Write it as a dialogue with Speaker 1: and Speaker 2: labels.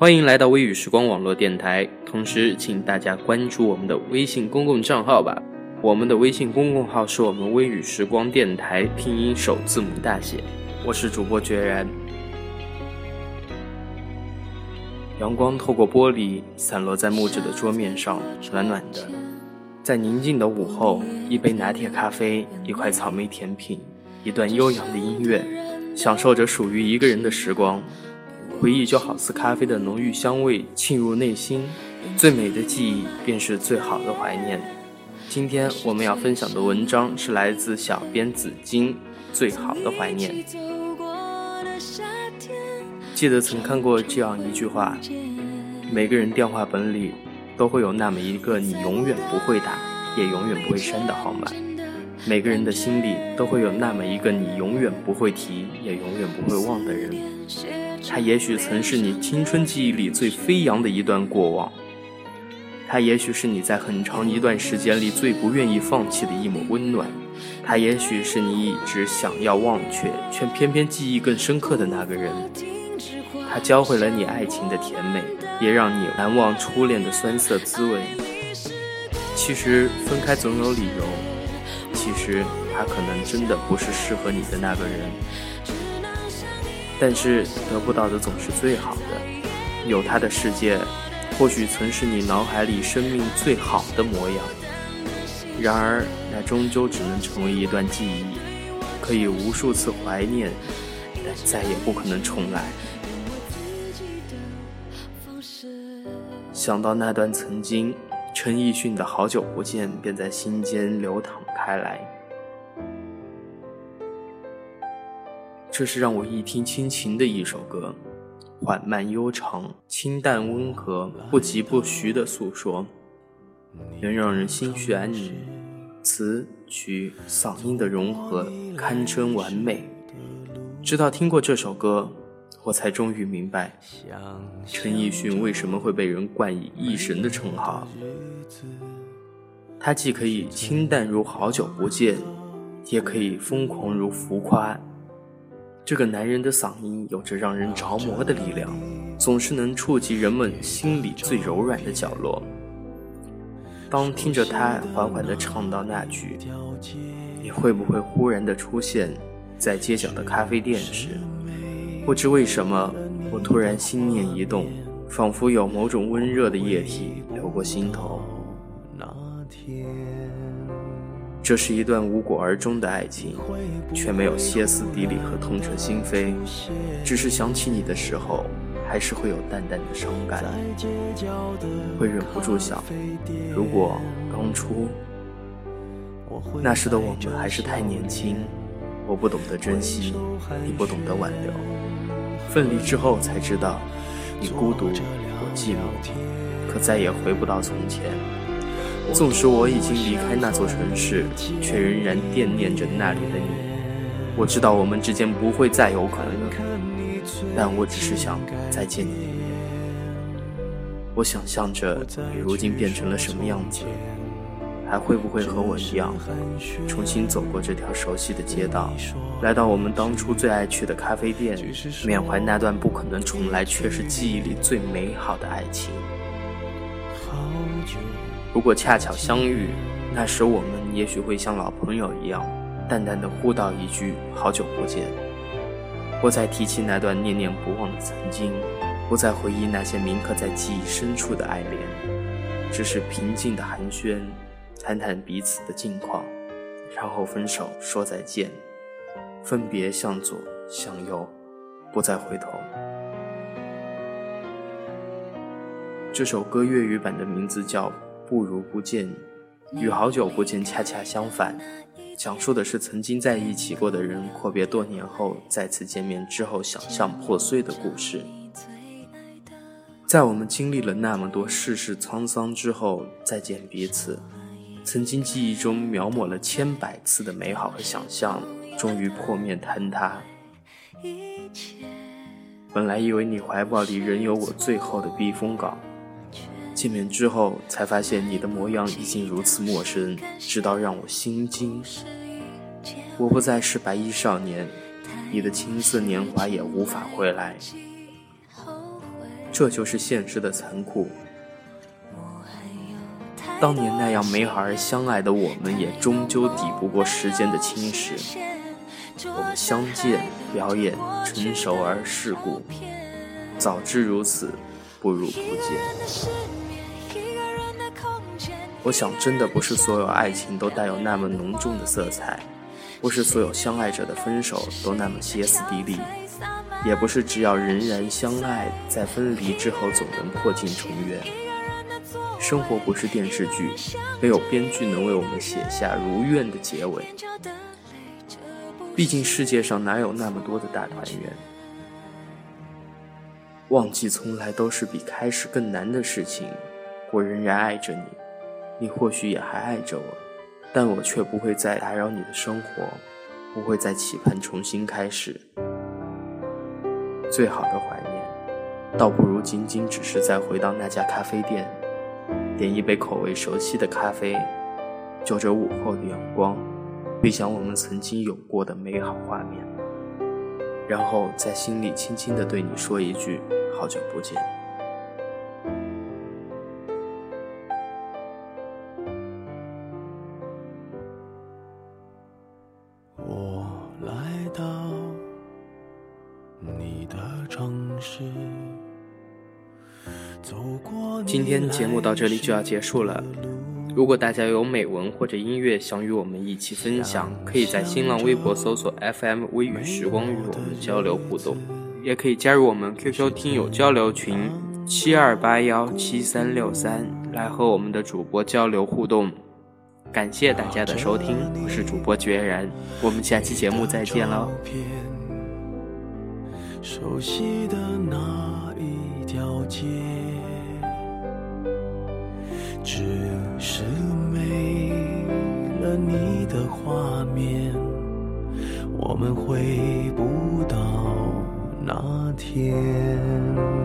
Speaker 1: 欢迎来到微雨时光网络电台，同时请大家关注我们的微信公共账号吧。我们的微信公共号是我们微雨时光电台拼音首字母大写。我是主播决然。阳光透过玻璃散落在木质的桌面上，暖暖的。在宁静的午后，一杯拿铁咖啡，一块草莓甜品，一段悠扬的音乐，享受着属于一个人的时光。回忆就好似咖啡的浓郁香味沁入内心，最美的记忆便是最好的怀念。今天我们要分享的文章是来自小编紫金，《最好的怀念》。记得曾看过这样一句话：每个人电话本里都会有那么一个你永远不会打，也永远不会删的号码；每个人的心里都会有那么一个你永远不会提，也永远不会忘的人。他也许曾是你青春记忆里最飞扬的一段过往。他也许是你在很长一段时间里最不愿意放弃的一抹温暖，他也许是你一直想要忘却却偏偏记忆更深刻的那个人。他教会了你爱情的甜美，也让你难忘初恋的酸涩滋味。其实分开总有理由，实他可能真的不是适合你的那个人，但是得不到的总是最好的，有他的世界。或许曾是你脑海里生命最好的模样，然而那终究只能成为一段记忆，可以无数次怀念，但再也不可能重来。想到那段曾经，陈奕迅的好久不见便在心间流淌开来。这是让我一听倾情的一首歌。缓慢悠长，清淡温和，不疾不徐的诉说，能让人心绪安宁。词曲嗓音的融合堪称完美。直到听过这首歌，我才终于明白，陈奕迅为什么会被人冠以“艺神”的称号。他既可以清淡如好久不见，也可以疯狂如浮夸。这个男人的嗓音有着让人着魔的力量，总是能触及人们心里最柔软的角落。当听着他缓缓地唱到那句“你会不会忽然地出现在街角的咖啡店”时，不知为什么，我突然心念一动，仿佛有某种温热的液体流过心头。那天。这是一段无果而终的爱情，却没有歇斯底里和痛彻心扉，只是想起你的时候，还是会有淡淡的伤感，会忍不住想，如果当初，那时的我们还是太年轻，我不懂得珍惜，你不懂得挽留，分离之后才知道，你孤独，我寂寞，可再也回不到从前。纵使我已经离开那座城市，却仍然惦念着那里的你。我知道我们之间不会再有可能，但我只是想再见你一面。我想象着你如今变成了什么样子，还会不会和我一样，重新走过这条熟悉的街道，来到我们当初最爱去的咖啡店，缅怀那段不可能重来却是记忆里最美好的爱情。如果恰巧相遇，那时我们也许会像老朋友一样，淡淡的互道一句“好久不见”，不再提起那段念念不忘的曾经，不再回忆那些铭刻在记忆深处的爱恋，只是平静的寒暄，谈谈彼此的近况，然后分手说再见，分别向左向右，不再回头。这首歌粤语版的名字叫。不如不见，与好久不见恰恰相反。讲述的是曾经在一起过的人阔别多年后再次见面之后想象破碎的故事。在我们经历了那么多世事沧桑之后再见彼此，曾经记忆中描摹了千百次的美好和想象，终于破灭坍塌。本来以为你怀抱里仍有我最后的避风港。见面之后，才发现你的模样已经如此陌生，直到让我心惊。我不再是白衣少年，你的青涩年华也无法回来。这就是现实的残酷。当年那样美好而相爱的我们，也终究抵不过时间的侵蚀。我们相见、表演、成熟而世故，早知如此，不如不见。我想，真的不是所有爱情都带有那么浓重的色彩，不是所有相爱者的分手都那么歇斯底里，也不是只要仍然相爱，在分离之后总能破镜重圆。生活不是电视剧，没有编剧能为我们写下如愿的结尾。毕竟世界上哪有那么多的大团圆？忘记从来都是比开始更难的事情。我仍然爱着你。你或许也还爱着我，但我却不会再打扰你的生活，不会再期盼重新开始。最好的怀念，倒不如仅仅只是再回到那家咖啡店，点一杯口味熟悉的咖啡，就着午后的阳光，回想我们曾经有过的美好画面，然后在心里轻轻地对你说一句：好久不见。今天节目到这里就要结束了。如果大家有美文或者音乐想与我们一起分享，可以在新浪微博搜索 FM 微雨时光与我们交流互动，也可以加入我们 QQ 听友交流群七二八幺七三六三来和我们的主播交流互动。感谢大家的收听，我是主播决然，我们下期节目再见喽。熟悉的那一条街，只是没了你的画面，我们回不到那天。